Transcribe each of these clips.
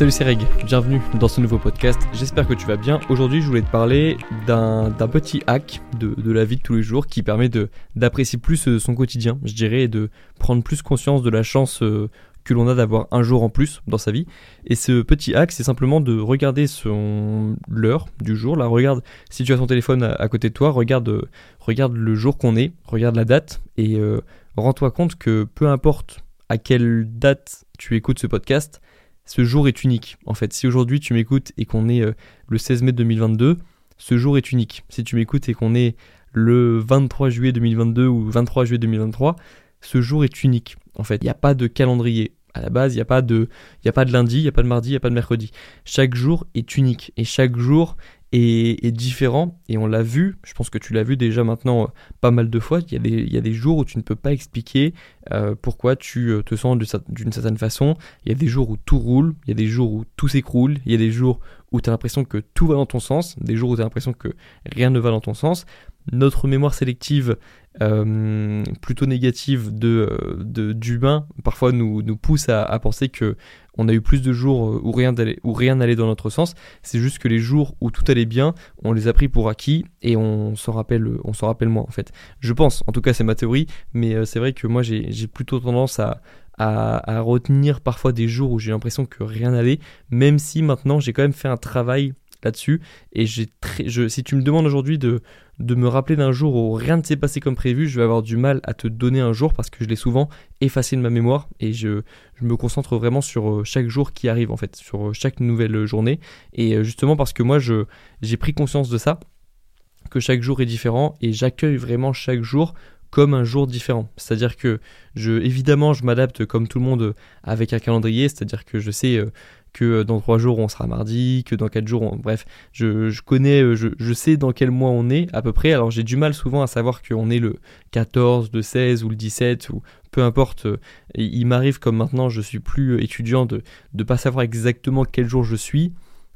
Salut c'est Reg, bienvenue dans ce nouveau podcast, j'espère que tu vas bien. Aujourd'hui je voulais te parler d'un petit hack de, la vie de tous les jours qui permet d'apprécier plus euh, son quotidien, je dirais, et de prendre plus conscience de la chance euh, que l'on a d'avoir un jour en plus dans sa vie. Et ce petit hack, c'est simplement de regarder son l'heure du jour. Là, regarde si tu as ton téléphone à, côté de toi, regarde, euh, regarde le jour qu'on est, regarde la date et rends-toi compte que peu importe à quelle date tu écoutes ce podcast, ce jour est unique. En fait, si aujourd'hui tu m'écoutes et qu'on est euh, le 16 mai 2022, ce jour est unique. Si tu m'écoutes et qu'on est le 23 juillet 2022 ou 23 juillet 2023, ce jour est unique. En fait, il n'y a pas de calendrier. À la base, il n'y a, pas de, a pas de lundi, il n'y a pas de mardi, il n'y a pas de mercredi. Chaque jour est unique et chaque jour est, différent. Et on l'a vu, je pense que tu l'as vu déjà maintenant euh, pas mal de fois, il y, a des, jours où tu ne peux pas expliquer euh, pourquoi tu euh, te sens d'une certaine façon, il y a des jours où tout roule, il y a des jours où tout s'écroule, il y a des jours où tu as l'impression que tout va dans ton sens, des jours où tu as l'impression que rien ne va dans ton sens. Notre mémoire sélective plutôt négative de, d'humain parfois nous, nous pousse à penser que on a eu plus de jours euh, où rien, où rien n'allait dans notre sens. C'est juste que les jours où tout allait bien, on les a pris pour acquis et on s'en rappelle, s'en rappelle moins en fait. Je pense, en tout cas c'est ma théorie, mais euh, c'est vrai que moi j'ai plutôt tendance à, à, retenir parfois des jours où j'ai l'impression que rien n'allait, même si maintenant j'ai quand même fait un travail là-dessus. Et j'ai très, je, si tu me demandes aujourd'hui de, de me rappeler d'un jour où rien ne s'est passé comme prévu, je vais avoir du mal à te donner un jour parce que je l'ai souvent effacé de ma mémoire et je, je, me concentre vraiment sur euh, chaque jour qui arrive en fait, sur euh, chaque nouvelle journée. Et euh, justement parce que moi je, j'ai pris conscience de ça, que chaque jour est différent et j'accueille vraiment chaque jour comme un jour différent. C'est-à-dire que je, évidemment, je m'adapte comme tout le monde avec un calendrier, c'est-à-dire que je sais que euh, dans trois jours on sera mardi, que dans quatre jours, bref, je, connais, euh, je, sais dans quel mois on est à peu près. Alors j'ai du mal souvent à savoir qu'on est le 14, le 16 ou le 17 ou peu importe. Euh, il m'arrive comme maintenant je suis plus étudiant de ne pas savoir exactement quel jour je suis,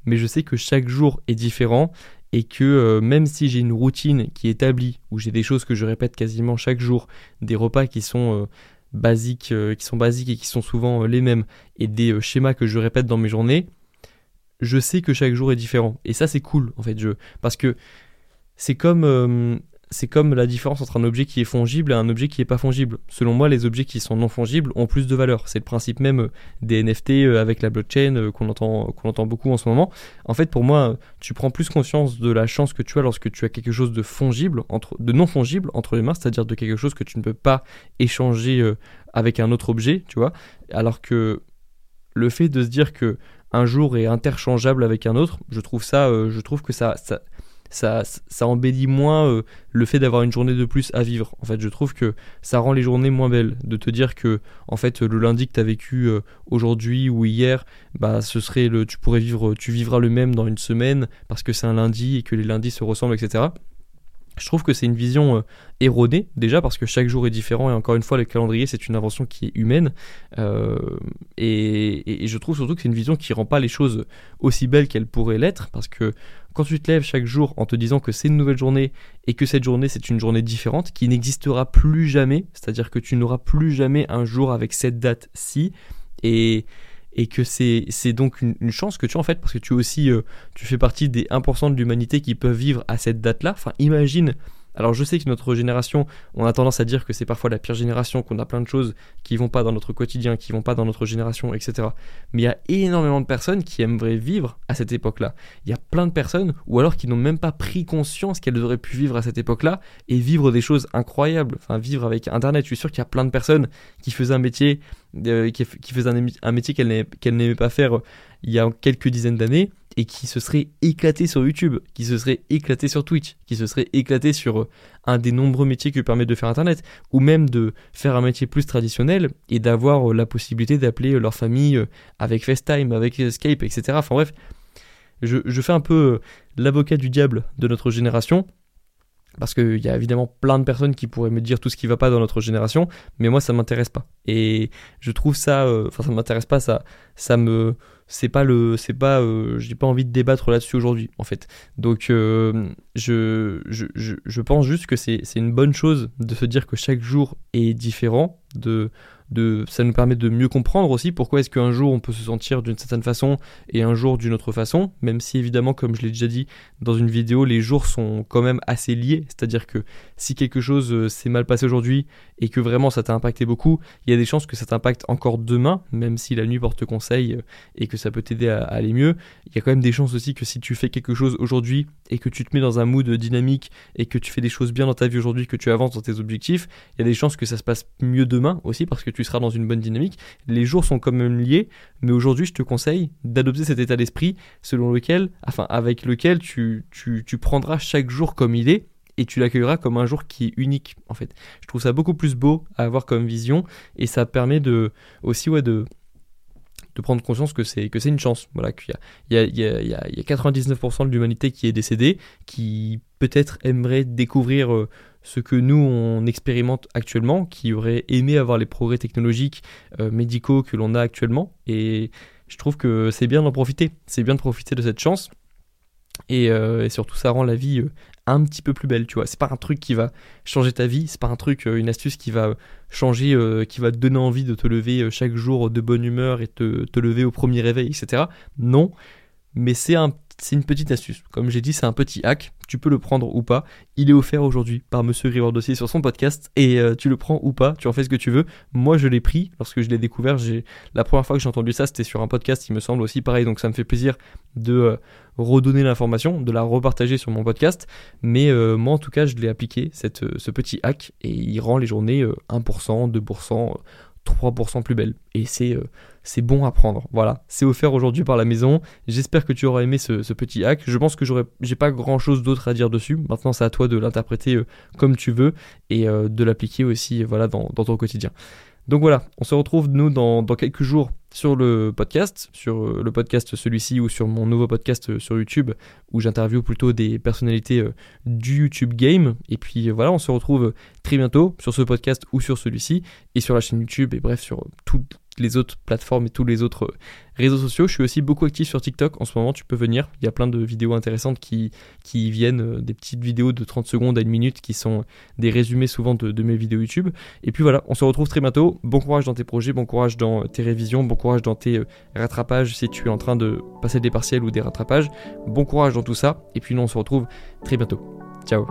mais je sais que chaque jour est différent et que même si j'ai une routine qui est établie, où j'ai des choses que je répète quasiment chaque jour, des repas qui sont basiques, euh, qui sont basiques et qui sont souvent euh, les mêmes, et des euh, schémas que je répète dans mes journées, je sais que chaque jour est différent. Et ça, c'est cool, en fait, je, parce que c'est comme, c'est comme la différence entre un objet qui est fongible et un objet qui n'est pas fongible. Selon moi, les objets qui sont non fongibles ont plus de valeur. C'est le principe même euh, des NFT euh, avec la blockchain euh, qu'on entend, entend beaucoup en ce moment. En fait, pour moi, tu prends plus conscience de la chance que tu as lorsque tu as quelque chose de fongible, de non fongible entre les mains, c'est-à-dire de quelque chose que tu ne peux pas échanger avec un autre objet, tu vois. Alors que le fait de se dire que un jour est interchangeable avec un autre, je trouve ça, je trouve que ça ça, ça embellit moins euh, le fait d'avoir une journée de plus à vivre. En fait, je trouve que ça rend les journées moins belles. De te dire que, en fait, le lundi que tu as vécu euh, aujourd'hui ou hier, bah, ce serait le, tu pourrais vivre, tu vivras le même dans une semaine parce que c'est un lundi et que les lundis se ressemblent, etc. Je trouve que c'est une vision euh, erronée, déjà parce que chaque jour est différent, et encore une fois, le calendrier, c'est une invention qui est humaine. et, et, je trouve surtout que c'est une vision qui rend pas les choses aussi belles qu'elles pourraient l'être, parce que quand tu te lèves chaque jour en te disant que c'est une nouvelle journée et que cette journée c'est une journée différente qui n'existera plus jamais, c'est-à-dire que tu n'auras plus jamais un jour avec cette date-ci et, et que c'est, donc une, chance que tu en fait parce que tu aussi euh, tu fais partie des 1% de l'humanité qui peuvent vivre à cette date-là. Enfin imagine alors je sais que notre génération, on a tendance à dire que c'est parfois la pire génération, qu'on a plein de choses qui vont pas dans notre quotidien, qui vont pas dans notre génération, etc. Mais il y a énormément de personnes qui aimeraient vivre à cette époque-là. Il y a plein de personnes, ou alors qui n'ont même pas pris conscience qu'elles auraient pu vivre à cette époque-là et vivre des choses incroyables. Enfin, vivre avec Internet. Je suis sûr qu'il y a plein de personnes qui faisaient un métier, euh, qui, un, métier qu'elles n'aimaient pas faire euh, il y a quelques dizaines d'années et qui se serait éclaté sur YouTube, qui se serait éclaté sur Twitch, qui se serait éclaté sur euh, un des nombreux métiers que permet de faire Internet, ou même de faire un métier plus traditionnel et d'avoir euh, la possibilité d'appeler euh, leur famille avec FaceTime, avec Skype, etc. Enfin bref, je fais un peu l'avocat du diable de notre génération parce qu'il y a évidemment plein de personnes qui pourraient me dire tout ce qui va pas dans notre génération, mais moi ça m'intéresse pas. Et je trouve ça, euh, enfin ça m'intéresse pas, ça, ça me, c'est pas le, c'est pas, euh, j'ai pas envie de débattre là-dessus aujourd'hui en fait. Donc euh, je, je, je, pense juste que c'est, c'est une bonne chose de se dire que chaque jour est différent, de, de, ça nous permet de mieux comprendre aussi pourquoi est-ce qu'un jour on peut se sentir d'une certaine façon et un jour d'une autre façon, même si évidemment, comme je l'ai déjà dit dans une vidéo, les jours sont quand même assez liés, c'est-à-dire que si quelque chose euh, s'est mal passé aujourd'hui et que vraiment ça t'a impacté beaucoup, il y a des chances que ça t'impacte encore demain, même si la nuit porte conseil euh, et que ça peut t'aider à, aller mieux. Il y a quand même des chances aussi que si tu fais quelque chose aujourd'hui et que tu te mets dans un mood dynamique et que tu fais des choses bien dans ta vie aujourd'hui, que tu avances dans tes objectifs, il y a des chances que ça se passe mieux demain aussi parce que tu seras dans une bonne dynamique. Les jours sont quand même liés, mais aujourd'hui je te conseille d'adopter cet état d'esprit selon lequel, enfin avec lequel tu, tu, tu prendras chaque jour comme il est et tu l'accueilleras comme un jour qui est unique en fait. Je trouve ça beaucoup plus beau à avoir comme vision et ça permet de aussi ouais de de prendre conscience que c'est que c'est une chance. Voilà, qu'il y a, il y, a, il y, a, il y a 99% de l'humanité qui est décédée, qui peut-être aimerait découvrir euh, ce que nous on expérimente actuellement, qui aurait aimé avoir les progrès technologiques, euh, médicaux que l'on a actuellement. Et je trouve que c'est bien d'en profiter. C'est bien de profiter de cette chance. Et, euh, surtout, ça rend la vie un petit peu plus belle, tu vois. C'est pas un truc qui va changer ta vie, c'est pas un truc, euh, une astuce qui va changer, euh, qui va te donner envie de te lever euh, chaque jour de bonne humeur et te, te lever au premier réveil, etc. Non, mais c'est un une petite astuce. Comme j'ai dit, c'est un petit hack. Tu peux le prendre ou pas. Il est offert aujourd'hui par Monsieur Grégoire Dossier sur son podcast et euh, tu le prends ou pas. Tu en fais ce que tu veux. Moi, je l'ai pris lorsque je l'ai découvert. La première fois que j'ai entendu ça, c'était sur un podcast, il me semble aussi pareil. Donc ça me fait plaisir de euh, redonner l'information, de la repartager sur mon podcast. Mais euh, moi, en tout cas, je l'ai appliqué ce petit hack et il rend les journées 1%, 2%. 3% plus belle. Et c'est euh, c'est bon à prendre. Voilà, c'est offert aujourd'hui par la maison. J'espère que tu auras aimé ce, petit hack. Je pense que j'ai pas grand chose d'autre à dire dessus. Maintenant, c'est à toi de l'interpréter euh, comme tu veux et euh, de l'appliquer aussi voilà, dans, ton quotidien. Donc voilà, on se retrouve nous dans quelques jours sur le podcast, sur euh, le podcast celui-ci ou sur mon nouveau podcast euh, sur YouTube où j'interviewe plutôt des personnalités euh, du YouTube Game. Et puis voilà, on se retrouve très bientôt sur ce podcast ou sur celui-ci et sur la chaîne YouTube et bref sur toutes les autres plateformes et tous les autres réseaux sociaux. Je suis aussi beaucoup actif sur TikTok en ce moment, tu peux venir. Il y a plein de vidéos intéressantes qui, qui viennent, euh, des petites vidéos de 30 secondes à une minute qui sont des résumés souvent de, mes vidéos YouTube. Et puis voilà, on se retrouve très bientôt. Bon courage dans tes projets, bon courage dans tes révisions, bon courage dans tes euh, rattrapages si tu es en train de passer des partiels ou des rattrapages. Bon courage dans tout ça. Et puis nous, on se retrouve très bientôt. Ciao.